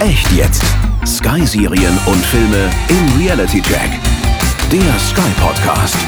Echt jetzt. Sky-Serien und Filme im Reality Check. Der Sky Podcast.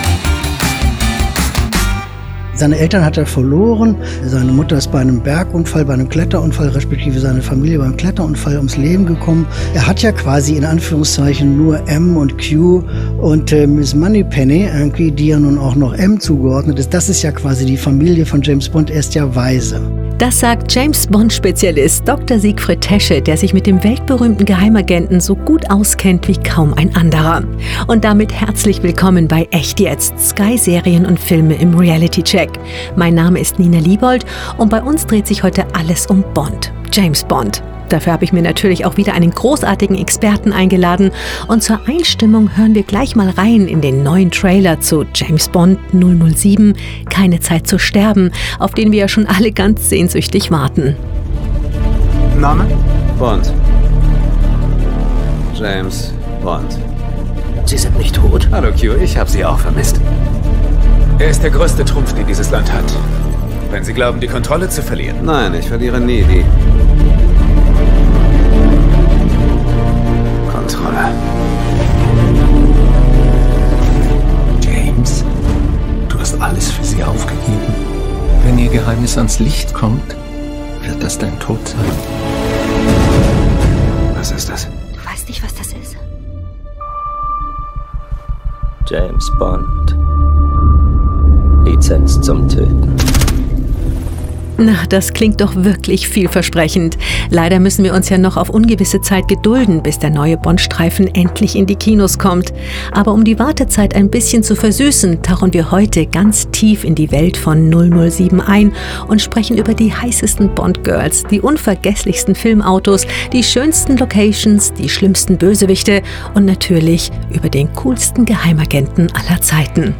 Seine Eltern hat er verloren. Seine Mutter ist bei einem Bergunfall, bei einem Kletterunfall, respektive seine Familie beim Kletterunfall ums Leben gekommen. Er hat ja quasi in Anführungszeichen nur M und Q und äh, Miss Moneypenny, irgendwie, die ja nun auch noch M zugeordnet ist. Das ist ja quasi die Familie von James Bond. Er ist ja weise. Das sagt James Bond-Spezialist Dr. Siegfried Tesche, der sich mit dem weltberühmten Geheimagenten so gut auskennt wie kaum ein anderer. Und damit herzlich willkommen bei Echt Jetzt, Sky-Serien und Filme im Reality-Check. Mein Name ist Nina Liebold und bei uns dreht sich heute alles um Bond, James Bond. Dafür habe ich mir natürlich auch wieder einen großartigen Experten eingeladen. Und zur Einstimmung hören wir gleich mal rein in den neuen Trailer zu James Bond 007, Keine Zeit zu sterben, auf den wir ja schon alle ganz sehnsüchtig warten. Name? Bond. James Bond. Sie sind nicht tot? Hallo Q, ich habe Sie auch vermisst. Er ist der größte Trumpf, den dieses Land hat. Wenn Sie glauben, die Kontrolle zu verlieren. Nein, ich verliere nie die Geheimnis ans Licht kommt, wird das dein Tod sein. Was ist das? Du weißt nicht, was das ist. James Bond. Lizenz zum Töten. Na, das klingt doch wirklich vielversprechend. Leider müssen wir uns ja noch auf ungewisse Zeit gedulden, bis der neue Bond-Streifen endlich in die Kinos kommt. Aber um die Wartezeit ein bisschen zu versüßen, tauchen wir heute ganz tief in die Welt von 007 ein und sprechen über die heißesten Bond-Girls, die unvergesslichsten Filmautos, die schönsten Locations, die schlimmsten Bösewichte und natürlich über den coolsten Geheimagenten aller Zeiten.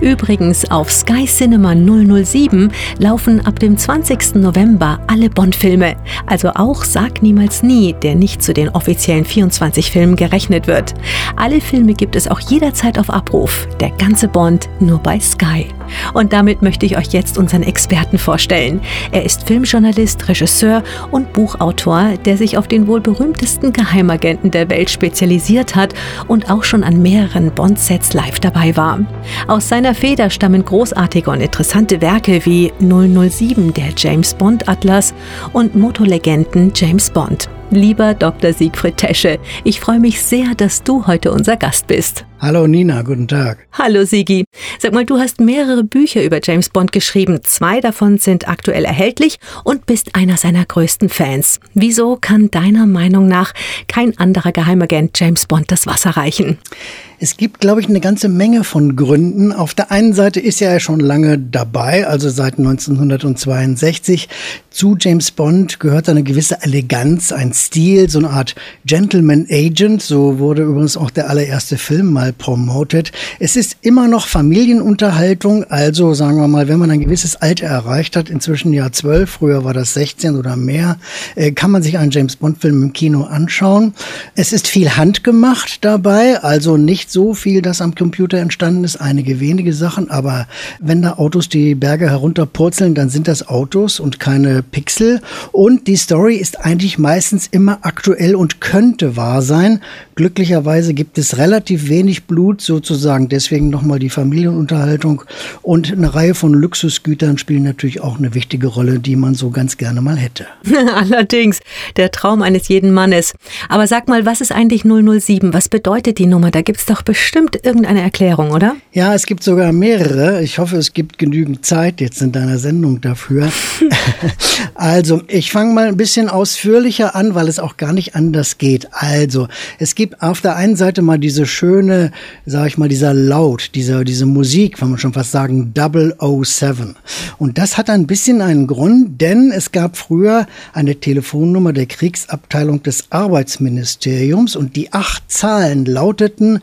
Übrigens auf Sky Cinema 007 laufen ab dem 20. November alle Bond-Filme, also auch Sag niemals nie, der nicht zu den offiziellen 24 Filmen gerechnet wird. Alle Filme gibt es auch jederzeit auf Abruf. Der ganze Bond nur bei Sky. Und damit möchte ich euch jetzt unseren Experten vorstellen. Er ist Filmjournalist, Regisseur und Buchautor, der sich auf den wohl berühmtesten Geheimagenten der Welt spezialisiert hat und auch schon an mehreren Bond-Sets live dabei war. Aus seiner Feder stammen großartige und interessante Werke wie 007, der James Bond Atlas und Motolegenden James Bond. Lieber Dr. Siegfried Tesche, ich freue mich sehr, dass du heute unser Gast bist. Hallo Nina, guten Tag. Hallo Sigi. Sag mal, du hast mehrere Bücher über James Bond geschrieben. Zwei davon sind aktuell erhältlich und bist einer seiner größten Fans. Wieso kann deiner Meinung nach kein anderer Geheimagent James Bond das Wasser reichen? Es gibt, glaube ich, eine ganze Menge von Gründen. Auf der einen Seite ist er ja schon lange dabei, also seit 1962. Zu James Bond gehört eine gewisse Eleganz, ein Stil, so eine Art Gentleman Agent. So wurde übrigens auch der allererste Film mal promoted. Es ist immer noch Familienunterhaltung, also sagen wir mal, wenn man ein gewisses Alter erreicht hat, inzwischen ja zwölf, früher war das 16 oder mehr, äh, kann man sich einen James Bond Film im Kino anschauen. Es ist viel handgemacht dabei, also nicht so viel, das am Computer entstanden ist, einige wenige Sachen, aber wenn da Autos die Berge herunterpurzeln, dann sind das Autos und keine Pixel. Und die Story ist eigentlich meistens immer aktuell und könnte wahr sein. Glücklicherweise gibt es relativ wenig Blut sozusagen. Deswegen nochmal die Familienunterhaltung. Und eine Reihe von Luxusgütern spielen natürlich auch eine wichtige Rolle, die man so ganz gerne mal hätte. Allerdings, der Traum eines jeden Mannes. Aber sag mal, was ist eigentlich 007? Was bedeutet die Nummer? Da gibt es doch bestimmt irgendeine Erklärung, oder? Ja, es gibt sogar mehrere. Ich hoffe, es gibt genügend Zeit jetzt in deiner Sendung dafür. also, ich fange mal ein bisschen ausführlicher an, weil es auch gar nicht anders geht. Also, es gibt auf der einen Seite mal diese schöne, sag ich mal, dieser Laut, diese, diese Musik, kann man schon fast sagen, 007. Und das hat ein bisschen einen Grund, denn es gab früher eine Telefonnummer der Kriegsabteilung des Arbeitsministeriums und die acht Zahlen lauteten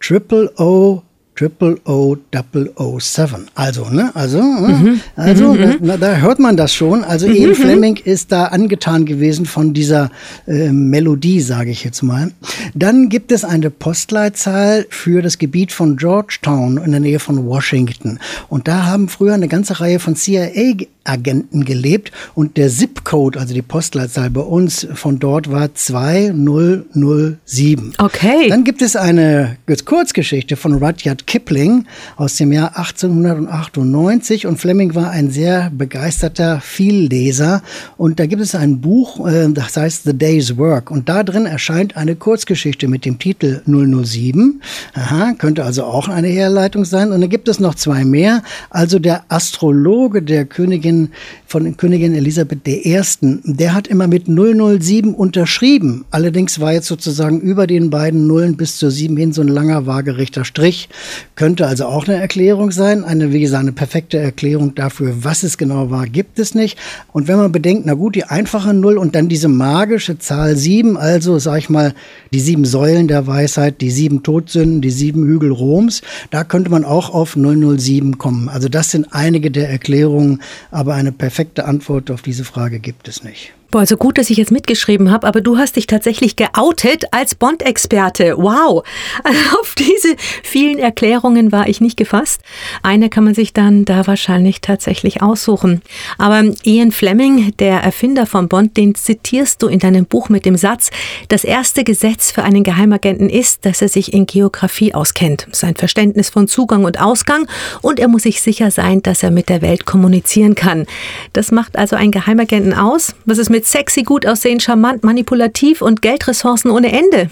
Triple O Triple O Double O Seven. Also, ne? Also, mhm. also mhm. Da, da, hört man das schon. Also mhm. Ian Fleming ist da angetan gewesen von dieser äh, Melodie, sage ich jetzt mal. Dann gibt es eine Postleitzahl für das Gebiet von Georgetown in der Nähe von Washington. Und da haben früher eine ganze Reihe von CIA-Agenten gelebt und der ZIP-Code, also die Postleitzahl bei uns von dort war 2007. Okay. Dann gibt es eine Kurzgeschichte von Rudyard Kipling aus dem Jahr 1898 und Fleming war ein sehr begeisterter Vielleser und da gibt es ein Buch, äh, das heißt The Day's Work und da drin erscheint eine Kurzgeschichte mit dem Titel 007. Aha, könnte also auch eine Herleitung sein und dann gibt es noch zwei mehr. Also der Astrologe der Königin von Königin Elisabeth I., der hat immer mit 007 unterschrieben. Allerdings war jetzt sozusagen über den beiden Nullen bis zur 7 hin so ein langer waagerechter Strich. Könnte also auch eine Erklärung sein. Eine, wie gesagt, eine perfekte Erklärung dafür, was es genau war, gibt es nicht. Und wenn man bedenkt, na gut, die einfache Null und dann diese magische Zahl sieben, also sag ich mal, die sieben Säulen der Weisheit, die sieben Todsünden, die sieben Hügel Roms, da könnte man auch auf 007 kommen. Also das sind einige der Erklärungen, aber eine perfekte Antwort auf diese Frage gibt es nicht. Boah, so gut, dass ich jetzt mitgeschrieben habe, aber du hast dich tatsächlich geoutet als Bond-Experte. Wow! Auf diese vielen Erklärungen war ich nicht gefasst. Eine kann man sich dann da wahrscheinlich tatsächlich aussuchen. Aber Ian Fleming, der Erfinder von Bond, den zitierst du in deinem Buch mit dem Satz, das erste Gesetz für einen Geheimagenten ist, dass er sich in Geografie auskennt, sein Verständnis von Zugang und Ausgang und er muss sich sicher sein, dass er mit der Welt kommunizieren kann. Das macht also einen Geheimagenten aus. Was ist mit mit sexy, gut aussehen, charmant, manipulativ und Geldressourcen ohne Ende.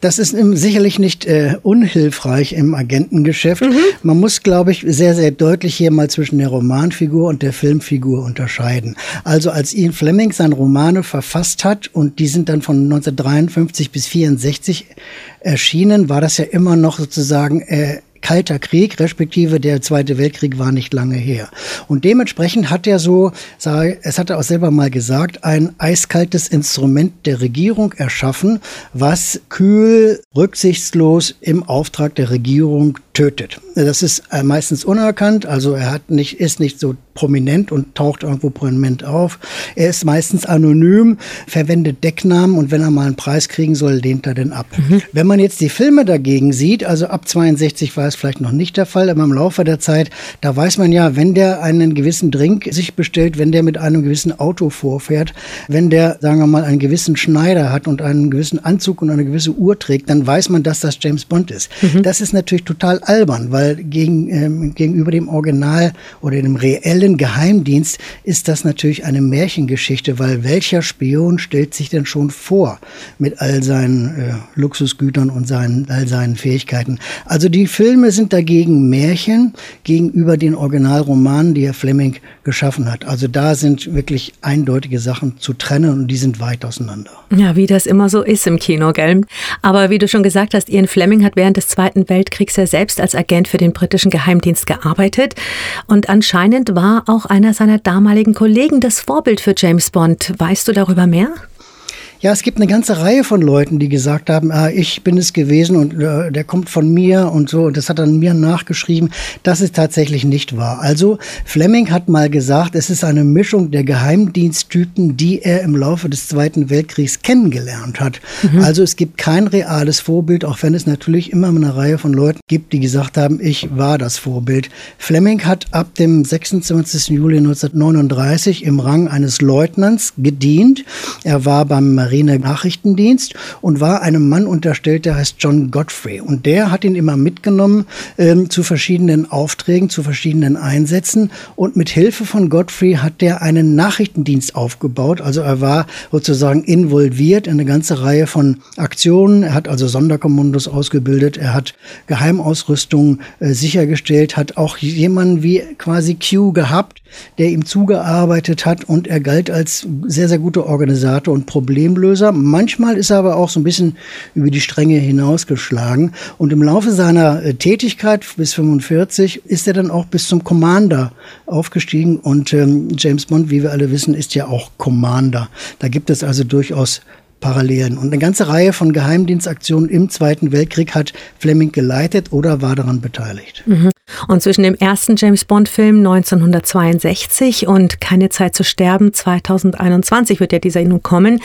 Das ist sicherlich nicht äh, unhilfreich im Agentengeschäft. Mhm. Man muss, glaube ich, sehr, sehr deutlich hier mal zwischen der Romanfigur und der Filmfigur unterscheiden. Also als Ian Fleming seine Romane verfasst hat und die sind dann von 1953 bis 64 erschienen, war das ja immer noch sozusagen äh, Kalter Krieg, respektive der Zweite Weltkrieg war nicht lange her. Und dementsprechend hat er so, es hat er auch selber mal gesagt, ein eiskaltes Instrument der Regierung erschaffen, was kühl, rücksichtslos im Auftrag der Regierung tötet. Das ist äh, meistens unerkannt, also er hat nicht, ist nicht so prominent und taucht irgendwo prominent auf. Er ist meistens anonym, verwendet Decknamen und wenn er mal einen Preis kriegen soll, lehnt er den ab. Mhm. Wenn man jetzt die Filme dagegen sieht, also ab 62 war es vielleicht noch nicht der Fall, aber im Laufe der Zeit, da weiß man ja, wenn der einen gewissen Drink sich bestellt, wenn der mit einem gewissen Auto vorfährt, wenn der, sagen wir mal, einen gewissen Schneider hat und einen gewissen Anzug und eine gewisse Uhr trägt, dann weiß man, dass das James Bond ist. Mhm. Das ist natürlich total albern, weil gegen, ähm, gegenüber dem Original oder dem reellen Geheimdienst ist das natürlich eine Märchengeschichte, weil welcher Spion stellt sich denn schon vor mit all seinen äh, Luxusgütern und seinen, all seinen Fähigkeiten? Also die Filme sind dagegen Märchen gegenüber den Originalromanen, die Herr Fleming geschaffen hat. Also da sind wirklich eindeutige Sachen zu trennen und die sind weit auseinander. Ja, wie das immer so ist im Kino, gell? Aber wie du schon gesagt hast, Ian Fleming hat während des Zweiten Weltkriegs ja selbst als Agent für den britischen Geheimdienst gearbeitet. Und anscheinend war auch einer seiner damaligen Kollegen das Vorbild für James Bond. Weißt du darüber mehr? Ja, es gibt eine ganze Reihe von Leuten, die gesagt haben, ah, ich bin es gewesen und äh, der kommt von mir und so. Und das hat dann mir nachgeschrieben. Das ist tatsächlich nicht wahr. Also Fleming hat mal gesagt, es ist eine Mischung der Geheimdiensttypen, die er im Laufe des Zweiten Weltkriegs kennengelernt hat. Mhm. Also es gibt kein reales Vorbild, auch wenn es natürlich immer eine Reihe von Leuten gibt, die gesagt haben, ich war das Vorbild. Fleming hat ab dem 26. Juli 1939 im Rang eines Leutnants gedient. Er war beim Marine-Nachrichtendienst und war einem Mann unterstellt, der heißt John Godfrey. Und der hat ihn immer mitgenommen ähm, zu verschiedenen Aufträgen, zu verschiedenen Einsätzen. Und mit Hilfe von Godfrey hat der einen Nachrichtendienst aufgebaut. Also er war sozusagen involviert in eine ganze Reihe von Aktionen. Er hat also Sonderkommandos ausgebildet. Er hat Geheimausrüstung äh, sichergestellt, hat auch jemanden wie quasi Q gehabt, der ihm zugearbeitet hat. Und er galt als sehr, sehr guter Organisator und Problem Problemlöser. Manchmal ist er aber auch so ein bisschen über die Stränge hinausgeschlagen. Und im Laufe seiner äh, Tätigkeit bis 45 ist er dann auch bis zum Commander aufgestiegen. Und ähm, James Bond, wie wir alle wissen, ist ja auch Commander. Da gibt es also durchaus Parallelen. Und eine ganze Reihe von Geheimdienstaktionen im Zweiten Weltkrieg hat Fleming geleitet oder war daran beteiligt. Mhm. Und zwischen dem ersten James Bond-Film 1962 und Keine Zeit zu sterben 2021 wird ja dieser nun kommen,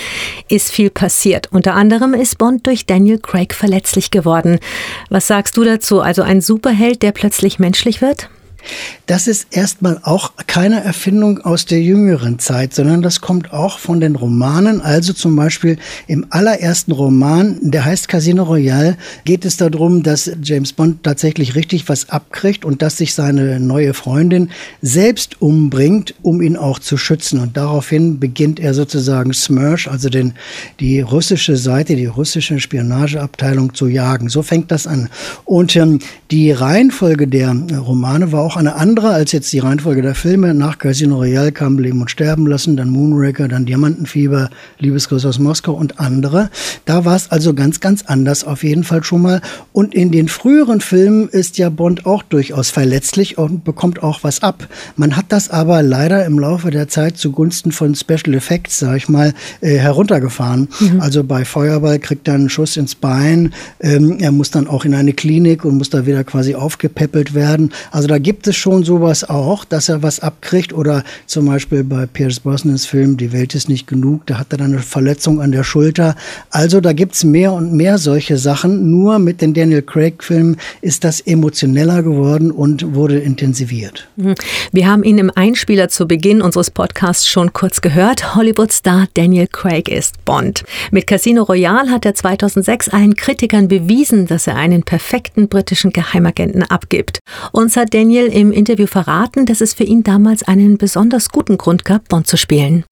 ist viel passiert. Unter anderem ist Bond durch Daniel Craig verletzlich geworden. Was sagst du dazu? Also ein Superheld, der plötzlich menschlich wird? Das ist erstmal auch keine Erfindung aus der jüngeren Zeit, sondern das kommt auch von den Romanen. Also zum Beispiel im allerersten Roman, der heißt Casino Royale, geht es darum, dass James Bond tatsächlich richtig was abkriegt und dass sich seine neue Freundin selbst umbringt, um ihn auch zu schützen. Und daraufhin beginnt er sozusagen Smersh, also den, die russische Seite, die russische Spionageabteilung zu jagen. So fängt das an. Und ähm, die Reihenfolge der Romane war auch eine andere als jetzt die Reihenfolge der Filme. Nach Casino Royale kam Leben und Sterben lassen, dann Moonraker, dann Diamantenfieber, Liebesgrüße aus Moskau und andere. Da war es also ganz, ganz anders auf jeden Fall schon mal. Und in den früheren Filmen ist ja Bond auch durchaus verletzlich und bekommt auch was ab. Man hat das aber leider im Laufe der Zeit zugunsten von Special Effects, sag ich mal, äh, heruntergefahren. Mhm. Also bei Feuerball kriegt er einen Schuss ins Bein. Ähm, er muss dann auch in eine Klinik und muss da wieder quasi aufgepäppelt werden. Also da gibt es schon sowas auch, dass er was abkriegt oder zum Beispiel bei Pierce Brosnans Film Die Welt ist nicht genug, da hat er dann eine Verletzung an der Schulter. Also da gibt es mehr und mehr solche Sachen. Nur mit den Daniel Craig-Filmen ist das emotioneller geworden und wurde intensiviert. Mhm. Wir haben ihn im Einspieler zu Beginn unseres Podcasts schon kurz gehört. Hollywood-Star Daniel Craig ist Bond. Mit Casino Royale hat er 2006 allen Kritikern bewiesen, dass er einen perfekten britischen Geheimagenten abgibt. Uns hat Daniel im Interview verraten, dass es für ihn damals einen besonders guten Grund gab, Bond zu spielen.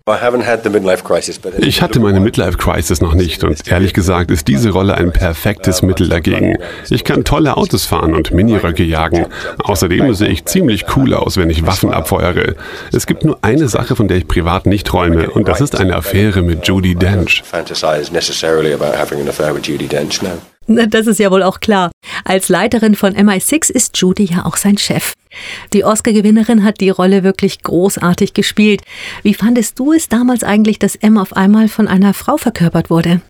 Ich hatte meine Midlife-Crisis noch nicht und ehrlich gesagt ist diese Rolle ein perfektes Mittel dagegen. Ich kann tolle Autos fahren und Miniröcke jagen. Außerdem sehe ich ziemlich cool aus, wenn ich Waffen abfeuere. Es gibt nur eine Sache, von der ich privat nicht träume und das ist eine Affäre mit Judy Dench. Das ist ja wohl auch klar. Als Leiterin von MI6 ist Judy ja auch sein Chef. Die Oscar-Gewinnerin hat die Rolle wirklich großartig gespielt. Wie fandest du es damals eigentlich, dass M auf einmal von einer Frau verkörpert wurde?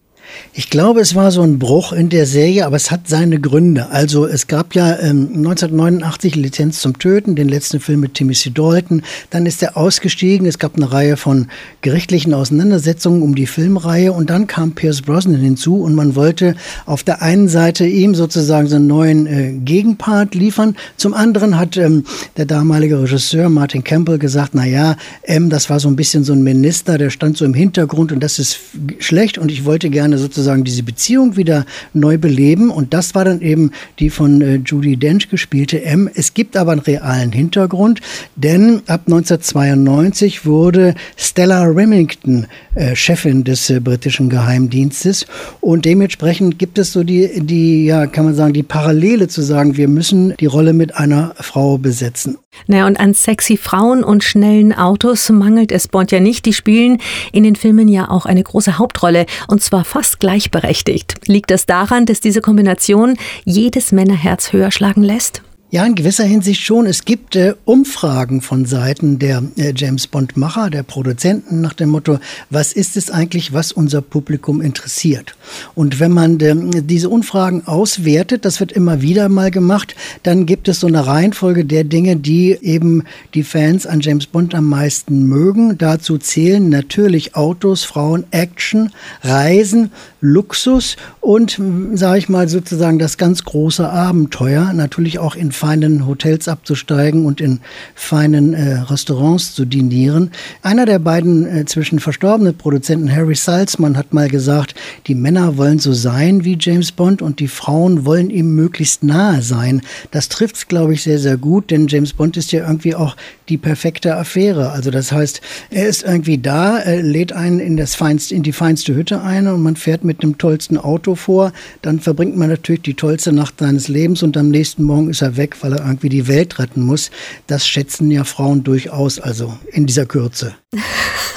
Ich glaube, es war so ein Bruch in der Serie, aber es hat seine Gründe. Also es gab ja ähm, 1989 Lizenz zum Töten, den letzten Film mit Timothy Dalton. Dann ist er ausgestiegen. Es gab eine Reihe von gerichtlichen Auseinandersetzungen um die Filmreihe und dann kam Pierce Brosnan hinzu und man wollte auf der einen Seite ihm sozusagen so einen neuen äh, Gegenpart liefern. Zum anderen hat ähm, der damalige Regisseur Martin Campbell gesagt, na ja, ähm, das war so ein bisschen so ein Minister, der stand so im Hintergrund und das ist schlecht und ich wollte gerne sozusagen diese Beziehung wieder neu beleben. Und das war dann eben die von äh, Judy Dench gespielte M. Es gibt aber einen realen Hintergrund, denn ab 1992 wurde Stella Remington äh, Chefin des äh, britischen Geheimdienstes. Und dementsprechend gibt es so die, die, ja, kann man sagen, die Parallele zu sagen, wir müssen die Rolle mit einer Frau besetzen. Naja, und an sexy Frauen und schnellen Autos mangelt es Bond ja nicht. Die spielen in den Filmen ja auch eine große Hauptrolle und zwar fast gleichberechtigt. Liegt das daran, dass diese Kombination jedes Männerherz höher schlagen lässt? Ja, in gewisser Hinsicht schon. Es gibt äh, Umfragen von Seiten der äh, James Bond-Macher, der Produzenten nach dem Motto, was ist es eigentlich, was unser Publikum interessiert? Und wenn man äh, diese Umfragen auswertet, das wird immer wieder mal gemacht, dann gibt es so eine Reihenfolge der Dinge, die eben die Fans an James Bond am meisten mögen. Dazu zählen natürlich Autos, Frauen, Action, Reisen, Luxus und, sage ich mal, sozusagen das ganz große Abenteuer, natürlich auch in feinen Hotels abzusteigen und in feinen äh, Restaurants zu dinieren. Einer der beiden äh, zwischen verstorbenen Produzenten, Harry Salzman, hat mal gesagt, die Männer wollen so sein wie James Bond und die Frauen wollen ihm möglichst nahe sein. Das trifft es, glaube ich, sehr, sehr gut, denn James Bond ist ja irgendwie auch die perfekte Affäre. Also das heißt, er ist irgendwie da, er lädt einen in, das feinste, in die feinste Hütte ein und man fährt mit dem tollsten Auto vor. Dann verbringt man natürlich die tollste Nacht seines Lebens und am nächsten Morgen ist er weg, weil er irgendwie die Welt retten muss. Das schätzen ja Frauen durchaus, also in dieser Kürze.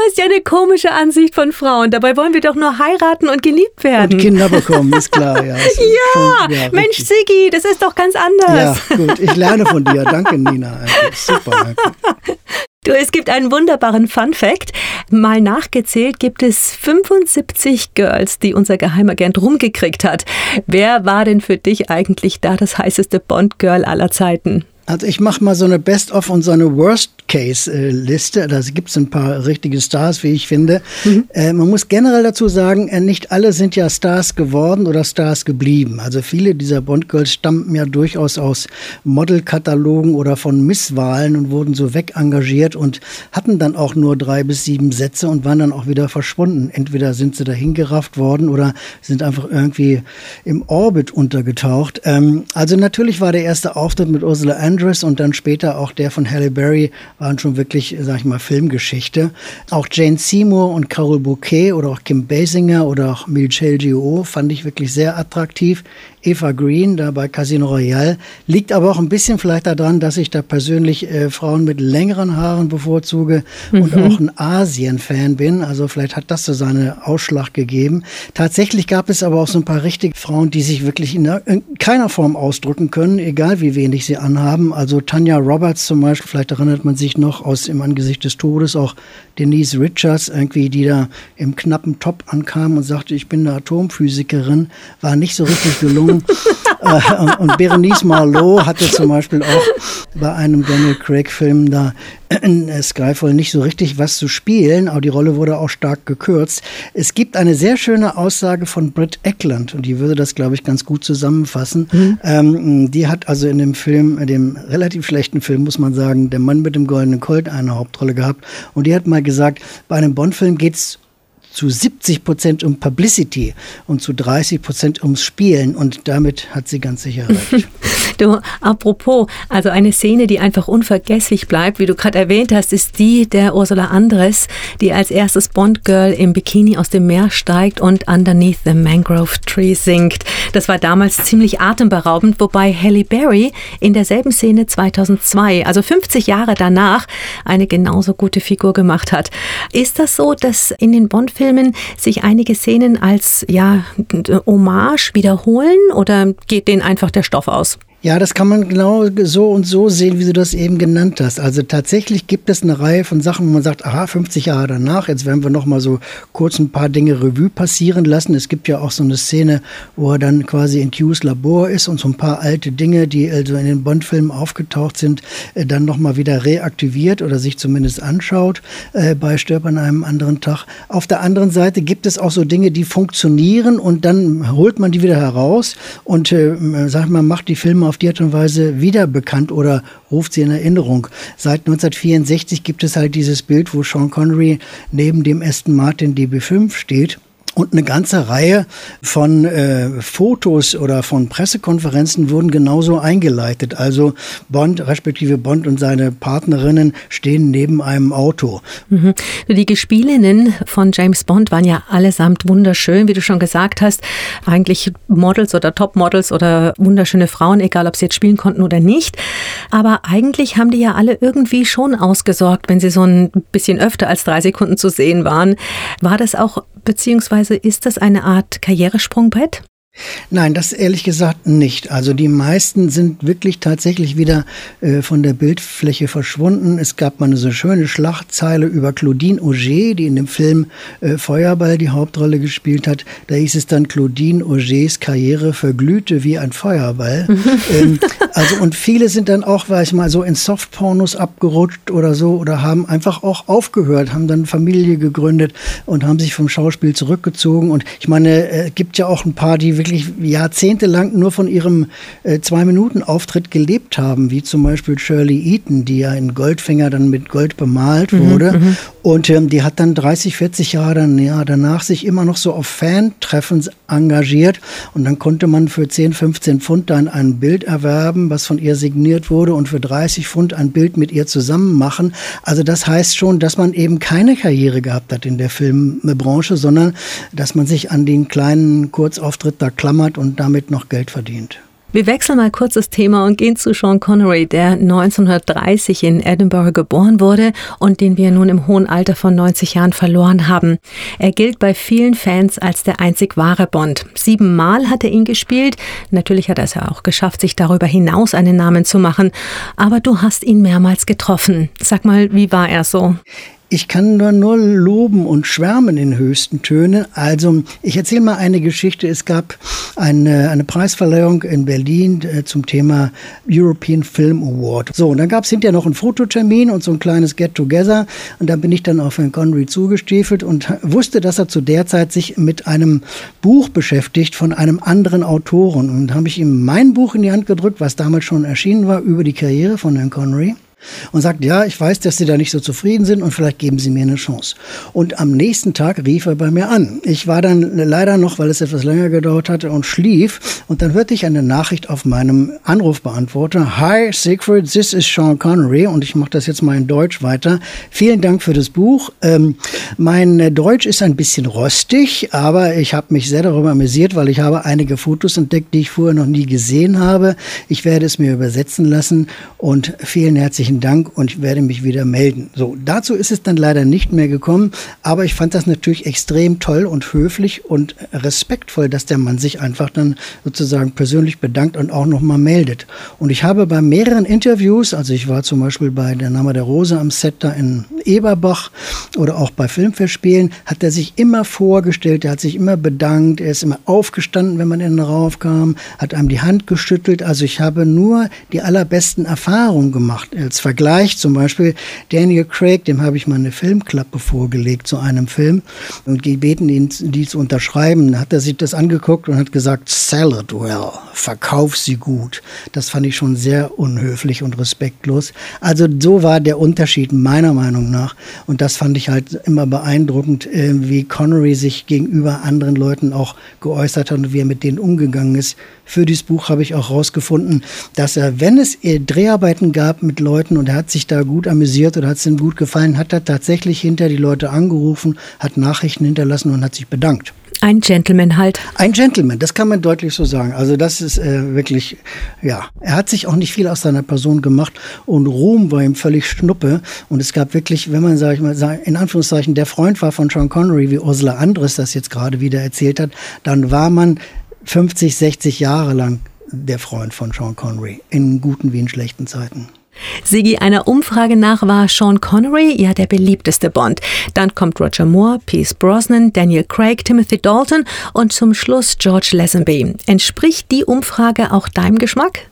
Du hast ja eine komische Ansicht von Frauen. Dabei wollen wir doch nur heiraten und geliebt werden. Und Kinder bekommen, ist klar. Ja, ist ja, schon, ja Mensch, Siggi, das ist doch ganz anders. Ja, gut. Ich lerne von dir. Danke, Nina. Super. Du, es gibt einen wunderbaren Fun Fact. Mal nachgezählt gibt es 75 Girls, die unser Geheimagent rumgekriegt hat. Wer war denn für dich eigentlich da das heißeste Bond-Girl aller Zeiten? Also ich mache mal so eine Best-of und so eine Worst-Case-Liste. Da gibt es ein paar richtige Stars, wie ich finde. Mhm. Äh, man muss generell dazu sagen, äh, nicht alle sind ja Stars geworden oder Stars geblieben. Also viele dieser Bond-Girls stammten ja durchaus aus Modelkatalogen oder von Misswahlen und wurden so wegengagiert und hatten dann auch nur drei bis sieben Sätze und waren dann auch wieder verschwunden. Entweder sind sie dahin gerafft worden oder sind einfach irgendwie im Orbit untergetaucht. Ähm, also natürlich war der erste Auftritt mit Ursula Andrews und dann später auch der von Halle Berry waren schon wirklich, sag ich mal, Filmgeschichte. Auch Jane Seymour und Carol Bouquet oder auch Kim Basinger oder auch Michelle Gio fand ich wirklich sehr attraktiv. Eva Green da bei Casino Royale. Liegt aber auch ein bisschen vielleicht daran, dass ich da persönlich äh, Frauen mit längeren Haaren bevorzuge mhm. und auch ein Asien-Fan bin. Also vielleicht hat das so seinen Ausschlag gegeben. Tatsächlich gab es aber auch so ein paar richtige Frauen, die sich wirklich in, in keiner Form ausdrücken können, egal wie wenig sie anhaben. Also Tanya Roberts zum Beispiel, vielleicht erinnert man sich noch aus Im Angesicht des Todes, auch Denise Richards irgendwie, die da im knappen Top ankam und sagte, ich bin eine Atomphysikerin, war nicht so richtig gelungen. äh, und Berenice Marlowe hatte zum Beispiel auch bei einem Daniel Craig-Film da in Skyfall nicht so richtig was zu spielen, aber die Rolle wurde auch stark gekürzt. Es gibt eine sehr schöne Aussage von Britt Eckland und die würde das, glaube ich, ganz gut zusammenfassen. Mhm. Ähm, die hat also in dem Film, dem relativ schlechten Film, muss man sagen, Der Mann mit dem goldenen Colt eine Hauptrolle gehabt und die hat mal gesagt, bei einem Bond-Film geht es zu 70 Prozent um Publicity und zu 30 Prozent ums Spielen. Und damit hat sie ganz sicher recht. Du, apropos, also eine Szene, die einfach unvergesslich bleibt, wie du gerade erwähnt hast, ist die der Ursula Andres, die als erstes Bond-Girl im Bikini aus dem Meer steigt und Underneath the Mangrove Tree singt. Das war damals ziemlich atemberaubend, wobei Halle Berry in derselben Szene 2002, also 50 Jahre danach, eine genauso gute Figur gemacht hat. Ist das so, dass in den Bond Filmen sich einige Szenen als ja, Hommage wiederholen oder geht denen einfach der Stoff aus? Ja, das kann man genau so und so sehen, wie du das eben genannt hast. Also tatsächlich gibt es eine Reihe von Sachen, wo man sagt, aha, 50 Jahre danach, jetzt werden wir noch mal so kurz ein paar Dinge Revue passieren lassen. Es gibt ja auch so eine Szene, wo er dann quasi in Q's Labor ist und so ein paar alte Dinge, die also in den Bond-Filmen aufgetaucht sind, äh, dann noch mal wieder reaktiviert oder sich zumindest anschaut äh, bei Stirb an einem anderen Tag. Auf der anderen Seite gibt es auch so Dinge, die funktionieren und dann holt man die wieder heraus und äh, sagt man, macht die Filme auf die Art und Weise wieder bekannt oder ruft sie in Erinnerung. Seit 1964 gibt es halt dieses Bild, wo Sean Connery neben dem Aston Martin DB5 steht und eine ganze Reihe von äh, Fotos oder von Pressekonferenzen wurden genauso eingeleitet. Also Bond, respektive Bond und seine Partnerinnen stehen neben einem Auto. Mhm. Die Gespielinnen von James Bond waren ja allesamt wunderschön, wie du schon gesagt hast. Eigentlich Models oder Topmodels oder wunderschöne Frauen, egal ob sie jetzt spielen konnten oder nicht. Aber eigentlich haben die ja alle irgendwie schon ausgesorgt, wenn sie so ein bisschen öfter als drei Sekunden zu sehen waren. War das auch beziehungsweise ist das eine Art Karrieresprungbrett? Nein, das ehrlich gesagt nicht. Also die meisten sind wirklich tatsächlich wieder äh, von der Bildfläche verschwunden. Es gab mal eine so schöne Schlachtzeile über Claudine Auger, die in dem Film äh, Feuerball die Hauptrolle gespielt hat. Da hieß es dann, Claudine Augers Karriere verglühte wie ein Feuerball. ähm, also und viele sind dann auch, weiß ich mal, so in Softpornos abgerutscht oder so oder haben einfach auch aufgehört, haben dann Familie gegründet und haben sich vom Schauspiel zurückgezogen. Und ich meine, es äh, gibt ja auch ein paar, die wirklich jahrzehntelang nur von ihrem äh, Zwei-Minuten-Auftritt gelebt haben, wie zum Beispiel Shirley Eaton, die ja in Goldfinger dann mit Gold bemalt mhm, wurde. Mhm, und ähm, die hat dann 30, 40 Jahre dann, ja, danach sich immer noch so auf Fan-Treffen engagiert. Und dann konnte man für 10, 15 Pfund dann ein Bild erwerben, was von ihr signiert wurde, und für 30 Pfund ein Bild mit ihr zusammen machen. Also das heißt schon, dass man eben keine Karriere gehabt hat in der Filmbranche, sondern dass man sich an den kleinen Kurzauftritt da klammert und damit noch Geld verdient. Wir wechseln mal kurz das Thema und gehen zu Sean Connery, der 1930 in Edinburgh geboren wurde und den wir nun im hohen Alter von 90 Jahren verloren haben. Er gilt bei vielen Fans als der einzig wahre Bond. Siebenmal hat er ihn gespielt. Natürlich hat er es ja auch geschafft, sich darüber hinaus einen Namen zu machen. Aber du hast ihn mehrmals getroffen. Sag mal, wie war er so? Ich kann nur, nur loben und schwärmen in höchsten Tönen. Also, ich erzähle mal eine Geschichte. Es gab eine, eine Preisverleihung in Berlin äh, zum Thema European Film Award. So, und dann gab es hinterher noch einen Fototermin und so ein kleines Get-Together. Und da bin ich dann auf Herrn Connery zugestiefelt und wusste, dass er zu der Zeit sich mit einem Buch beschäftigt von einem anderen Autoren. Und habe ich ihm mein Buch in die Hand gedrückt, was damals schon erschienen war, über die Karriere von Herrn Connery und sagt, ja, ich weiß, dass Sie da nicht so zufrieden sind und vielleicht geben Sie mir eine Chance. Und am nächsten Tag rief er bei mir an. Ich war dann leider noch, weil es etwas länger gedauert hatte und schlief und dann hörte ich eine Nachricht auf meinem Anrufbeantworter. Hi Siegfried, this is Sean Connery und ich mache das jetzt mal in Deutsch weiter. Vielen Dank für das Buch. Ähm, mein Deutsch ist ein bisschen rostig, aber ich habe mich sehr darüber amüsiert, weil ich habe einige Fotos entdeckt, die ich vorher noch nie gesehen habe. Ich werde es mir übersetzen lassen und vielen herzlichen herzlichen Dank und ich werde mich wieder melden. So, dazu ist es dann leider nicht mehr gekommen, aber ich fand das natürlich extrem toll und höflich und respektvoll, dass der Mann sich einfach dann sozusagen persönlich bedankt und auch nochmal meldet. Und ich habe bei mehreren Interviews, also ich war zum Beispiel bei Der Name der Rose am Set da in Eberbach oder auch bei Filmfestspielen, hat er sich immer vorgestellt, er hat sich immer bedankt, er ist immer aufgestanden, wenn man in den Raum kam, hat einem die Hand geschüttelt. Also ich habe nur die allerbesten Erfahrungen gemacht als Vergleich zum Beispiel Daniel Craig, dem habe ich mal eine Filmklappe vorgelegt zu einem Film und gebeten, ihn die zu unterschreiben. Hat er sich das angeguckt und hat gesagt, sell it well, verkauf sie gut. Das fand ich schon sehr unhöflich und respektlos. Also so war der Unterschied meiner Meinung nach und das fand ich halt immer beeindruckend, äh, wie Connery sich gegenüber anderen Leuten auch geäußert hat und wie er mit denen umgegangen ist. Für dieses Buch habe ich auch herausgefunden, dass er, wenn es Dreharbeiten gab mit Leuten, Leuten und er hat sich da gut amüsiert oder hat es ihm gut gefallen, hat er tatsächlich hinter die Leute angerufen, hat Nachrichten hinterlassen und hat sich bedankt. Ein Gentleman halt. Ein Gentleman, das kann man deutlich so sagen. Also das ist äh, wirklich, ja, er hat sich auch nicht viel aus seiner Person gemacht und Ruhm war ihm völlig schnuppe. Und es gab wirklich, wenn man, sag ich mal, in Anführungszeichen der Freund war von Sean Connery, wie Ursula Andres das jetzt gerade wieder erzählt hat, dann war man 50, 60 Jahre lang der Freund von Sean Connery, in guten wie in schlechten Zeiten. Sigi, einer Umfrage nach war Sean Connery ja der beliebteste Bond. Dann kommt Roger Moore, Pierce Brosnan, Daniel Craig, Timothy Dalton und zum Schluss George Lazenby. Entspricht die Umfrage auch deinem Geschmack?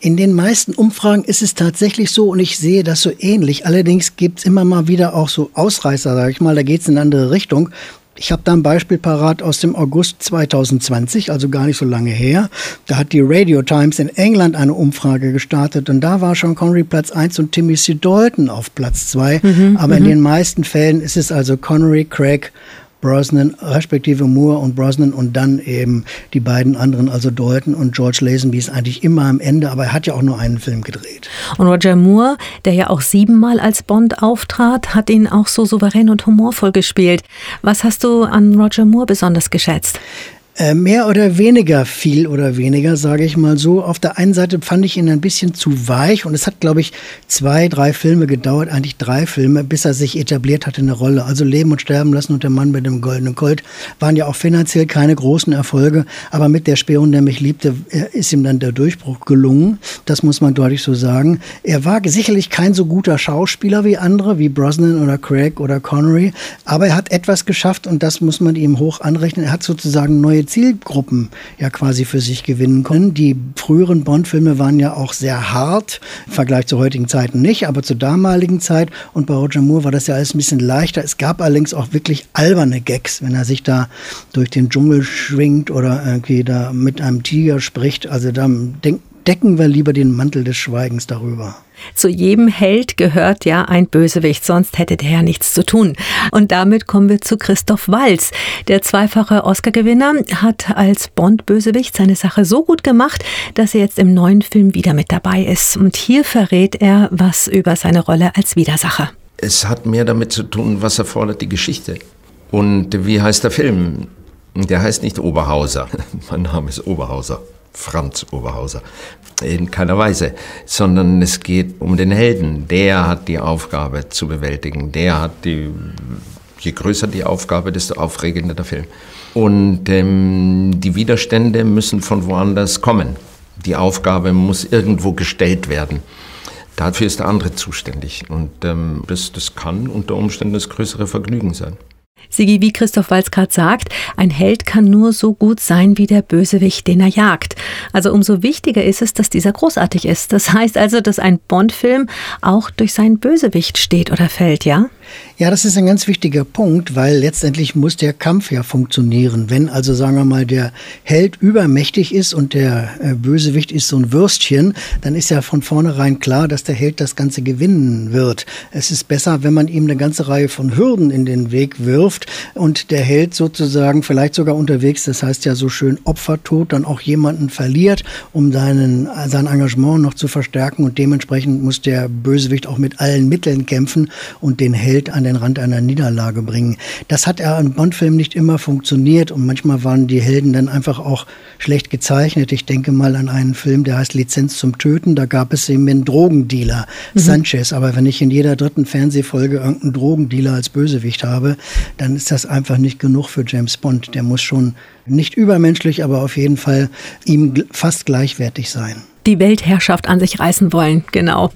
In den meisten Umfragen ist es tatsächlich so und ich sehe das so ähnlich. Allerdings gibt es immer mal wieder auch so Ausreißer, sage ich mal, da geht es in eine andere Richtung. Ich habe da ein Beispiel parat aus dem August 2020, also gar nicht so lange her. Da hat die Radio Times in England eine Umfrage gestartet und da war Sean Connery Platz 1 und Timmy C. Dalton auf Platz 2. Mhm, Aber in mhm. den meisten Fällen ist es also Connery, Craig Brosnan, respektive Moore und Brosnan und dann eben die beiden anderen, also Dalton und George Lazenby ist eigentlich immer am Ende, aber er hat ja auch nur einen Film gedreht. Und Roger Moore, der ja auch siebenmal als Bond auftrat, hat ihn auch so souverän und humorvoll gespielt. Was hast du an Roger Moore besonders geschätzt? Äh, mehr oder weniger, viel oder weniger, sage ich mal so. Auf der einen Seite fand ich ihn ein bisschen zu weich und es hat, glaube ich, zwei, drei Filme gedauert, eigentlich drei Filme, bis er sich etabliert hatte in der Rolle. Also Leben und Sterben lassen und der Mann mit dem goldenen Colt waren ja auch finanziell keine großen Erfolge, aber mit der Spion, der mich liebte, äh, ist ihm dann der Durchbruch gelungen. Das muss man deutlich so sagen. Er war sicherlich kein so guter Schauspieler wie andere, wie Brosnan oder Craig oder Connery, aber er hat etwas geschafft und das muss man ihm hoch anrechnen. Er hat sozusagen neue Zielgruppen ja quasi für sich gewinnen können. Die früheren Bond-Filme waren ja auch sehr hart, im Vergleich zu heutigen Zeiten nicht, aber zur damaligen Zeit. Und bei Roger Moore war das ja alles ein bisschen leichter. Es gab allerdings auch wirklich alberne Gags, wenn er sich da durch den Dschungel schwingt oder irgendwie da mit einem Tiger spricht. Also da denkt decken wir lieber den Mantel des Schweigens darüber. Zu jedem Held gehört ja ein Bösewicht, sonst hätte der ja nichts zu tun. Und damit kommen wir zu Christoph Walz. Der zweifache Oscar-Gewinner hat als Bond-Bösewicht seine Sache so gut gemacht, dass er jetzt im neuen Film wieder mit dabei ist. Und hier verrät er was über seine Rolle als Widersacher. Es hat mehr damit zu tun, was erfordert die Geschichte. Und wie heißt der Film? Der heißt nicht Oberhauser. mein Name ist Oberhauser. Franz Oberhauser. In keiner Weise, sondern es geht um den Helden. Der hat die Aufgabe zu bewältigen. Der hat die, je größer die Aufgabe, desto aufregender der Film. Und ähm, die Widerstände müssen von woanders kommen. Die Aufgabe muss irgendwo gestellt werden. Dafür ist der andere zuständig. Und ähm, das, das kann unter Umständen das größere Vergnügen sein. Sigi, wie Christoph Walz gerade sagt, ein Held kann nur so gut sein wie der Bösewicht, den er jagt. Also umso wichtiger ist es, dass dieser großartig ist. Das heißt also, dass ein Bond-Film auch durch seinen Bösewicht steht oder fällt, ja? Ja, das ist ein ganz wichtiger Punkt, weil letztendlich muss der Kampf ja funktionieren. Wenn also, sagen wir mal, der Held übermächtig ist und der äh, Bösewicht ist so ein Würstchen, dann ist ja von vornherein klar, dass der Held das Ganze gewinnen wird. Es ist besser, wenn man ihm eine ganze Reihe von Hürden in den Weg wirft und der Held sozusagen vielleicht sogar unterwegs, das heißt ja so schön Opfertod, dann auch jemanden verliert, um seinen, sein Engagement noch zu verstärken und dementsprechend muss der Bösewicht auch mit allen Mitteln kämpfen und den Held an an den Rand einer Niederlage bringen. Das hat ja in Bond-Filmen nicht immer funktioniert und manchmal waren die Helden dann einfach auch schlecht gezeichnet. Ich denke mal an einen Film, der heißt Lizenz zum Töten. Da gab es eben einen Drogendealer, mhm. Sanchez. Aber wenn ich in jeder dritten Fernsehfolge irgendeinen Drogendealer als Bösewicht habe, dann ist das einfach nicht genug für James Bond. Der muss schon nicht übermenschlich, aber auf jeden Fall ihm fast gleichwertig sein die Weltherrschaft an sich reißen wollen. Genau.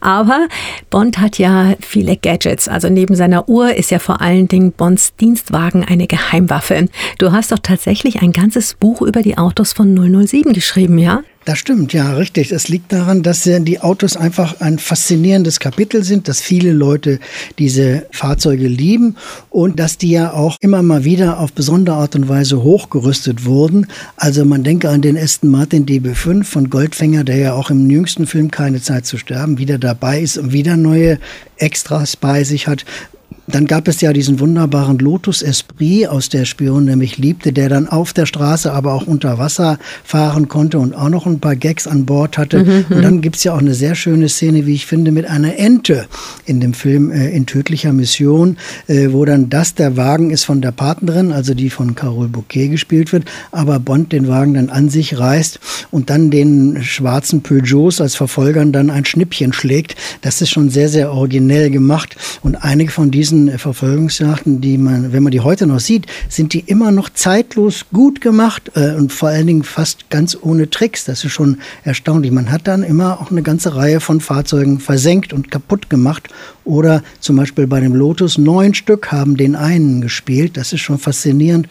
Aber Bond hat ja viele Gadgets. Also neben seiner Uhr ist ja vor allen Dingen Bonds Dienstwagen eine Geheimwaffe. Du hast doch tatsächlich ein ganzes Buch über die Autos von 007 geschrieben, ja? Das stimmt, ja, richtig. Es liegt daran, dass die Autos einfach ein faszinierendes Kapitel sind, dass viele Leute diese Fahrzeuge lieben und dass die ja auch immer mal wieder auf besondere Art und Weise hochgerüstet wurden. Also man denke an den Aston Martin DB5 von Goldfänger, der ja auch im jüngsten Film Keine Zeit zu sterben wieder dabei ist und wieder neue Extras bei sich hat. Dann gab es ja diesen wunderbaren Lotus Esprit, aus der Spion nämlich liebte, der dann auf der Straße, aber auch unter Wasser fahren konnte und auch noch ein paar Gags an Bord hatte. Mhm. Und dann gibt's ja auch eine sehr schöne Szene, wie ich finde, mit einer Ente in dem Film äh, in tödlicher Mission, äh, wo dann das der Wagen ist von der Partnerin, also die von Carole Bouquet gespielt wird, aber Bond den Wagen dann an sich reißt und dann den schwarzen Peugeots als Verfolgern dann ein Schnippchen schlägt. Das ist schon sehr, sehr originell gemacht. Und einige von diesen ganzen Verfolgungsjagden, die man, wenn man die heute noch sieht, sind die immer noch zeitlos gut gemacht äh, und vor allen Dingen fast ganz ohne Tricks. Das ist schon erstaunlich. Man hat dann immer auch eine ganze Reihe von Fahrzeugen versenkt und kaputt gemacht. Oder zum Beispiel bei dem Lotus, neun Stück haben den einen gespielt. Das ist schon faszinierend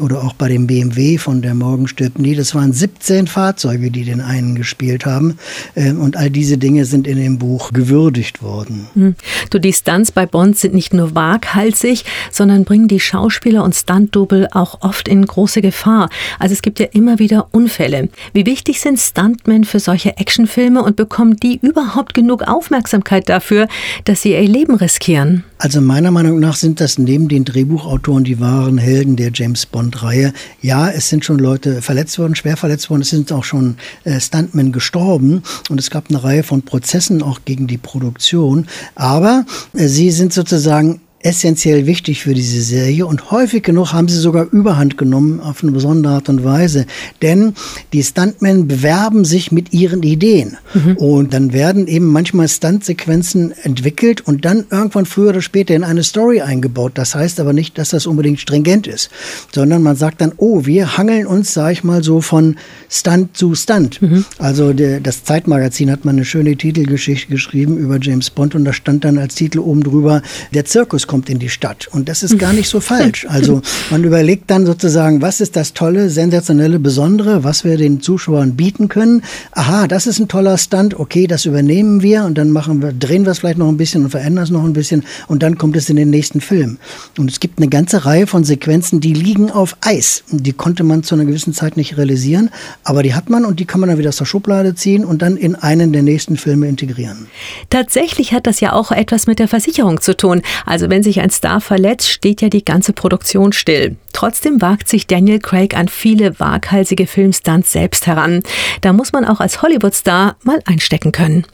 oder auch bei dem BMW von der Morgen stirbt nie. Das waren 17 Fahrzeuge, die den einen gespielt haben. Ähm, und all diese Dinge sind in dem Buch gewürdigt worden. Hm. Du, die Stunts bei Bond sind nicht nur waghalsig, sondern bringen die Schauspieler und Stunt-Double auch oft in große Gefahr. Also es gibt ja immer wieder Unfälle. Wie wichtig sind Stuntmen für solche Actionfilme und bekommen die überhaupt genug Aufmerksamkeit dafür, dass sie ihr Leben riskieren? Also meiner Meinung nach sind das neben den Drehbuchautoren die wahren Helden der James Bond Bond-Reihe. Ja, es sind schon Leute verletzt worden, schwer verletzt worden, es sind auch schon äh, Stuntmen gestorben und es gab eine Reihe von Prozessen auch gegen die Produktion. Aber äh, sie sind sozusagen essentiell wichtig für diese Serie und häufig genug haben sie sogar Überhand genommen auf eine besondere Art und Weise. Denn die Stuntmen bewerben sich mit ihren Ideen mhm. und dann werden eben manchmal Stuntsequenzen entwickelt und dann irgendwann früher oder später in eine Story eingebaut. Das heißt aber nicht, dass das unbedingt stringent ist, sondern man sagt dann, oh, wir hangeln uns, sag ich mal, so von Stunt zu Stunt. Mhm. Also der, das Zeitmagazin hat mal eine schöne Titelgeschichte geschrieben über James Bond und da stand dann als Titel oben drüber, der Zirkus kommt in die Stadt. Und das ist gar nicht so falsch. Also man überlegt dann sozusagen, was ist das Tolle, sensationelle, Besondere, was wir den Zuschauern bieten können. Aha, das ist ein toller Stunt, okay, das übernehmen wir und dann machen wir, drehen wir es vielleicht noch ein bisschen und verändern es noch ein bisschen und dann kommt es in den nächsten Film. Und es gibt eine ganze Reihe von Sequenzen, die liegen auf Eis. Die konnte man zu einer gewissen Zeit nicht realisieren, aber die hat man und die kann man dann wieder aus der Schublade ziehen und dann in einen der nächsten Filme integrieren. Tatsächlich hat das ja auch etwas mit der Versicherung zu tun. Also wenn wenn sich ein Star verletzt, steht ja die ganze Produktion still. Trotzdem wagt sich Daniel Craig an viele waghalsige Filmstunts selbst heran. Da muss man auch als Hollywood-Star mal einstecken können.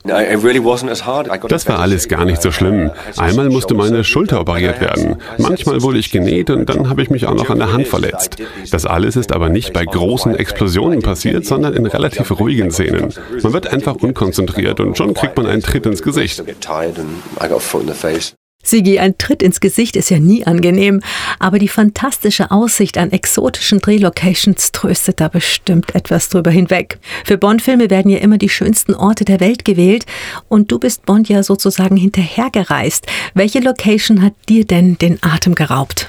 Das war alles gar nicht so schlimm. Einmal musste meine Schulter operiert werden. Manchmal wurde ich genäht und dann habe ich mich auch noch an der Hand verletzt. Das alles ist aber nicht bei großen Explosionen passiert, sondern in relativ ruhigen Szenen. Man wird einfach unkonzentriert und schon kriegt man einen Tritt ins Gesicht. Sigi, ein Tritt ins Gesicht ist ja nie angenehm, aber die fantastische Aussicht an exotischen Drehlocations tröstet da bestimmt etwas drüber hinweg. Für Bond-Filme werden ja immer die schönsten Orte der Welt gewählt und du bist Bond ja sozusagen hinterhergereist. Welche Location hat dir denn den Atem geraubt?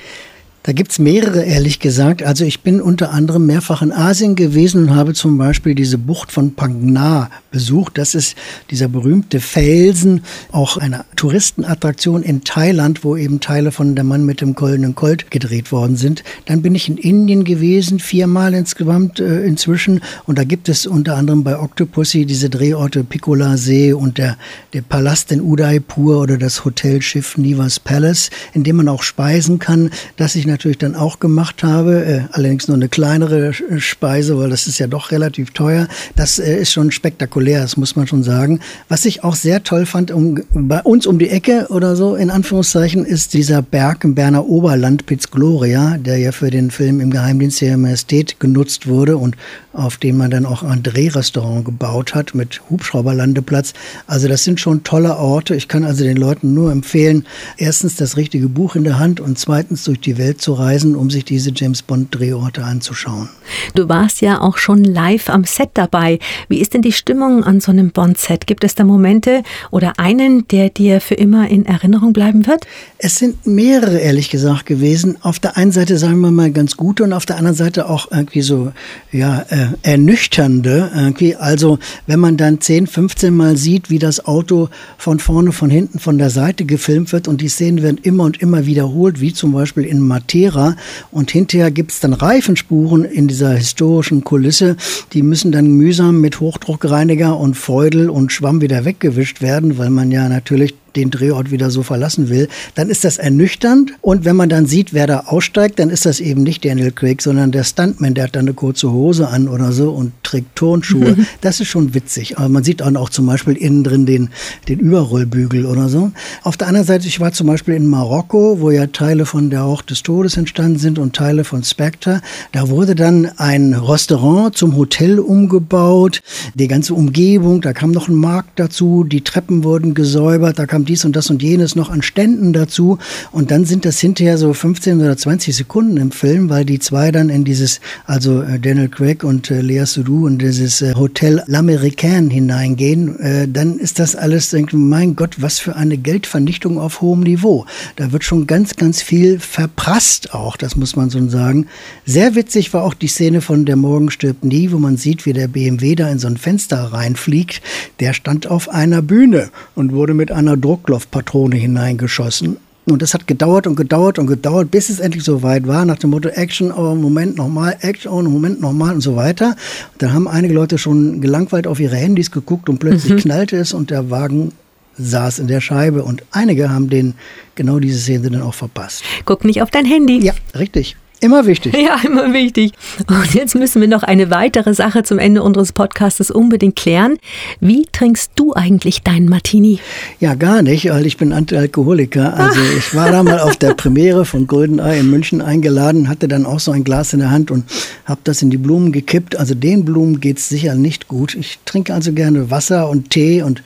Da gibt's mehrere, ehrlich gesagt. Also ich bin unter anderem mehrfach in Asien gewesen und habe zum Beispiel diese Bucht von Pangna besucht. Das ist dieser berühmte Felsen, auch eine Touristenattraktion in Thailand, wo eben Teile von Der Mann mit dem goldenen Colt gedreht worden sind. Dann bin ich in Indien gewesen, viermal insgesamt äh, inzwischen. Und da gibt es unter anderem bei Octopussy diese Drehorte Piccola See und der, der Palast in Udaipur oder das Hotelschiff Nivas Palace, in dem man auch speisen kann. Das ich natürlich dann auch gemacht habe, äh, allerdings nur eine kleinere Speise, weil das ist ja doch relativ teuer. Das äh, ist schon spektakulär, das muss man schon sagen. Was ich auch sehr toll fand, um, bei uns um die Ecke oder so, in Anführungszeichen, ist dieser Berg im Berner Oberland, Piz Gloria, der ja für den Film im Geheimdienst der Majestät genutzt wurde und auf dem man dann auch ein Drehrestaurant gebaut hat mit Hubschrauberlandeplatz. Also das sind schon tolle Orte. Ich kann also den Leuten nur empfehlen, erstens das richtige Buch in der Hand und zweitens durch die Welt zu reisen, um sich diese James Bond Drehorte anzuschauen. Du warst ja auch schon live am Set dabei. Wie ist denn die Stimmung an so einem Bond-Set? Gibt es da Momente oder einen, der dir für immer in Erinnerung bleiben wird? Es sind mehrere, ehrlich gesagt, gewesen. Auf der einen Seite sagen wir mal ganz gute und auf der anderen Seite auch irgendwie so, ja, äh, ernüchternde. Irgendwie. Also, wenn man dann 10, 15 Mal sieht, wie das Auto von vorne, von hinten, von der Seite gefilmt wird und die Szenen werden immer und immer wiederholt, wie zum Beispiel in Matera. Und hinterher gibt es dann Reifenspuren in dieser historischen Kulisse. Die müssen dann mühsam mit Hochdruckreiniger und Feudel und Schwamm wieder weggewischt werden, weil man ja natürlich den Drehort wieder so verlassen will, dann ist das ernüchternd. Und wenn man dann sieht, wer da aussteigt, dann ist das eben nicht Daniel Craig, sondern der Stuntman, der hat dann eine kurze Hose an oder so und trägt Turnschuhe. Mhm. Das ist schon witzig. Aber man sieht dann auch zum Beispiel innen drin den, den Überrollbügel oder so. Auf der anderen Seite, ich war zum Beispiel in Marokko, wo ja Teile von der Hauch des Todes entstanden sind und Teile von Spectre. Da wurde dann ein Restaurant zum Hotel umgebaut. Die ganze Umgebung, da kam noch ein Markt dazu. Die Treppen wurden gesäubert. Da kam dies und das und jenes noch an Ständen dazu. Und dann sind das hinterher so 15 oder 20 Sekunden im Film, weil die zwei dann in dieses, also äh, Daniel Craig und äh, Lea Seydoux in dieses äh, Hotel L'Américain hineingehen. Äh, dann ist das alles, denke mein Gott, was für eine Geldvernichtung auf hohem Niveau. Da wird schon ganz, ganz viel verprasst auch, das muss man so sagen. Sehr witzig war auch die Szene von Der Morgen stirbt nie, wo man sieht, wie der BMW da in so ein Fenster reinfliegt. Der stand auf einer Bühne und wurde mit einer Druck Druckluftpatrone hineingeschossen. Und das hat gedauert und gedauert und gedauert, bis es endlich so weit war, nach dem Motto Action, oh, Moment nochmal, Action, oh, Moment nochmal und so weiter. Dann haben einige Leute schon gelangweilt auf ihre Handys geguckt und plötzlich mhm. knallte es und der Wagen saß in der Scheibe und einige haben den genau diese Szene dann auch verpasst. Guck nicht auf dein Handy. Ja, richtig. Immer wichtig. Ja, immer wichtig. Und jetzt müssen wir noch eine weitere Sache zum Ende unseres Podcastes unbedingt klären. Wie trinkst du eigentlich deinen Martini? Ja, gar nicht, weil ich bin Antialkoholiker. Also ich war da mal auf der Premiere von Goldeneye in München eingeladen, hatte dann auch so ein Glas in der Hand und habe das in die Blumen gekippt. Also den Blumen geht es sicher nicht gut. Ich trinke also gerne Wasser und Tee und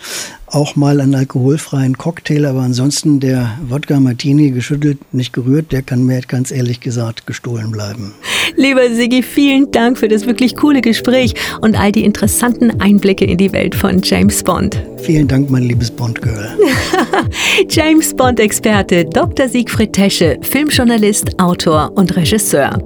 auch mal einen alkoholfreien Cocktail, aber ansonsten der Wodka Martini geschüttelt, nicht gerührt, der kann mir ganz ehrlich gesagt gestohlen bleiben. Lieber Sigi, vielen Dank für das wirklich coole Gespräch und all die interessanten Einblicke in die Welt von James Bond. Vielen Dank, mein liebes Bond-Girl. James Bond-Experte Dr. Siegfried Tesche, Filmjournalist, Autor und Regisseur.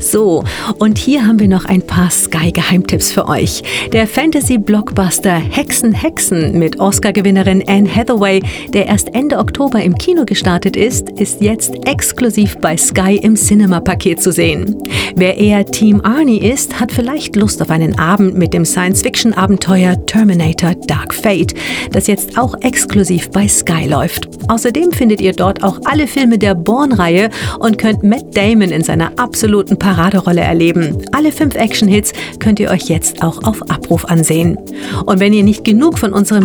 So, und hier haben wir noch ein paar Sky-Geheimtipps für euch. Der Fantasy-Blockbuster Hexen Hexen mit Oscar-Gewinnerin Anne Hathaway, der erst Ende Oktober im Kino gestartet ist, ist jetzt exklusiv bei Sky im Cinema-Paket zu sehen. Wer eher Team Arnie ist, hat vielleicht Lust auf einen Abend mit dem Science-Fiction-Abenteuer Terminator Dark Fate, das jetzt auch exklusiv bei Sky läuft. Außerdem findet ihr dort auch alle Filme der Bourne-Reihe und könnt Matt Damon in seiner absoluten Paraderolle erleben. Alle fünf Action-Hits könnt ihr euch jetzt auch auf Abruf ansehen. Und wenn ihr nicht genug von unserem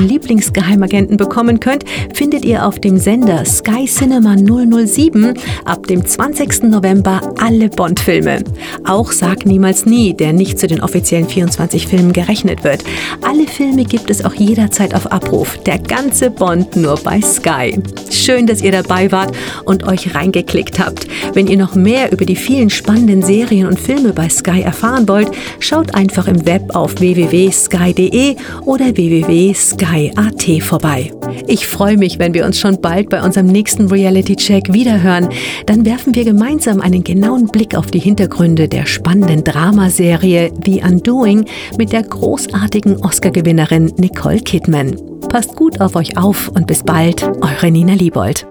Lieblingsgeheimagenten bekommen könnt, findet ihr auf dem Sender Sky Cinema 007 ab dem 20. November alle Bond-Filme. Auch Sag niemals nie, der nicht zu den offiziellen 24 Filmen gerechnet wird. Alle Filme gibt es auch jederzeit auf Abruf. Der ganze Bond nur bei Sky. Schön, dass ihr dabei wart und euch reingeklickt habt. Wenn ihr noch mehr über die vielen spannenden Serien und Filme bei Sky erfahren wollt, schaut einfach im Web auf www.sky.de oder www.sky.at vorbei. Ich freue mich, wenn wir uns schon bald bei unserem nächsten Reality Check wiederhören. Dann werfen wir gemeinsam einen genauen Blick auf die Hintergründe der spannenden Dramaserie The Undoing mit der großartigen Oscar-Gewinnerin Nicole Kidman. Passt gut auf euch auf und bis bald, eure Nina Liebold.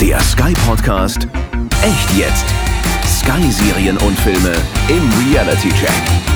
Der Sky Podcast Echt jetzt. Sky Serien und Filme im Reality Check.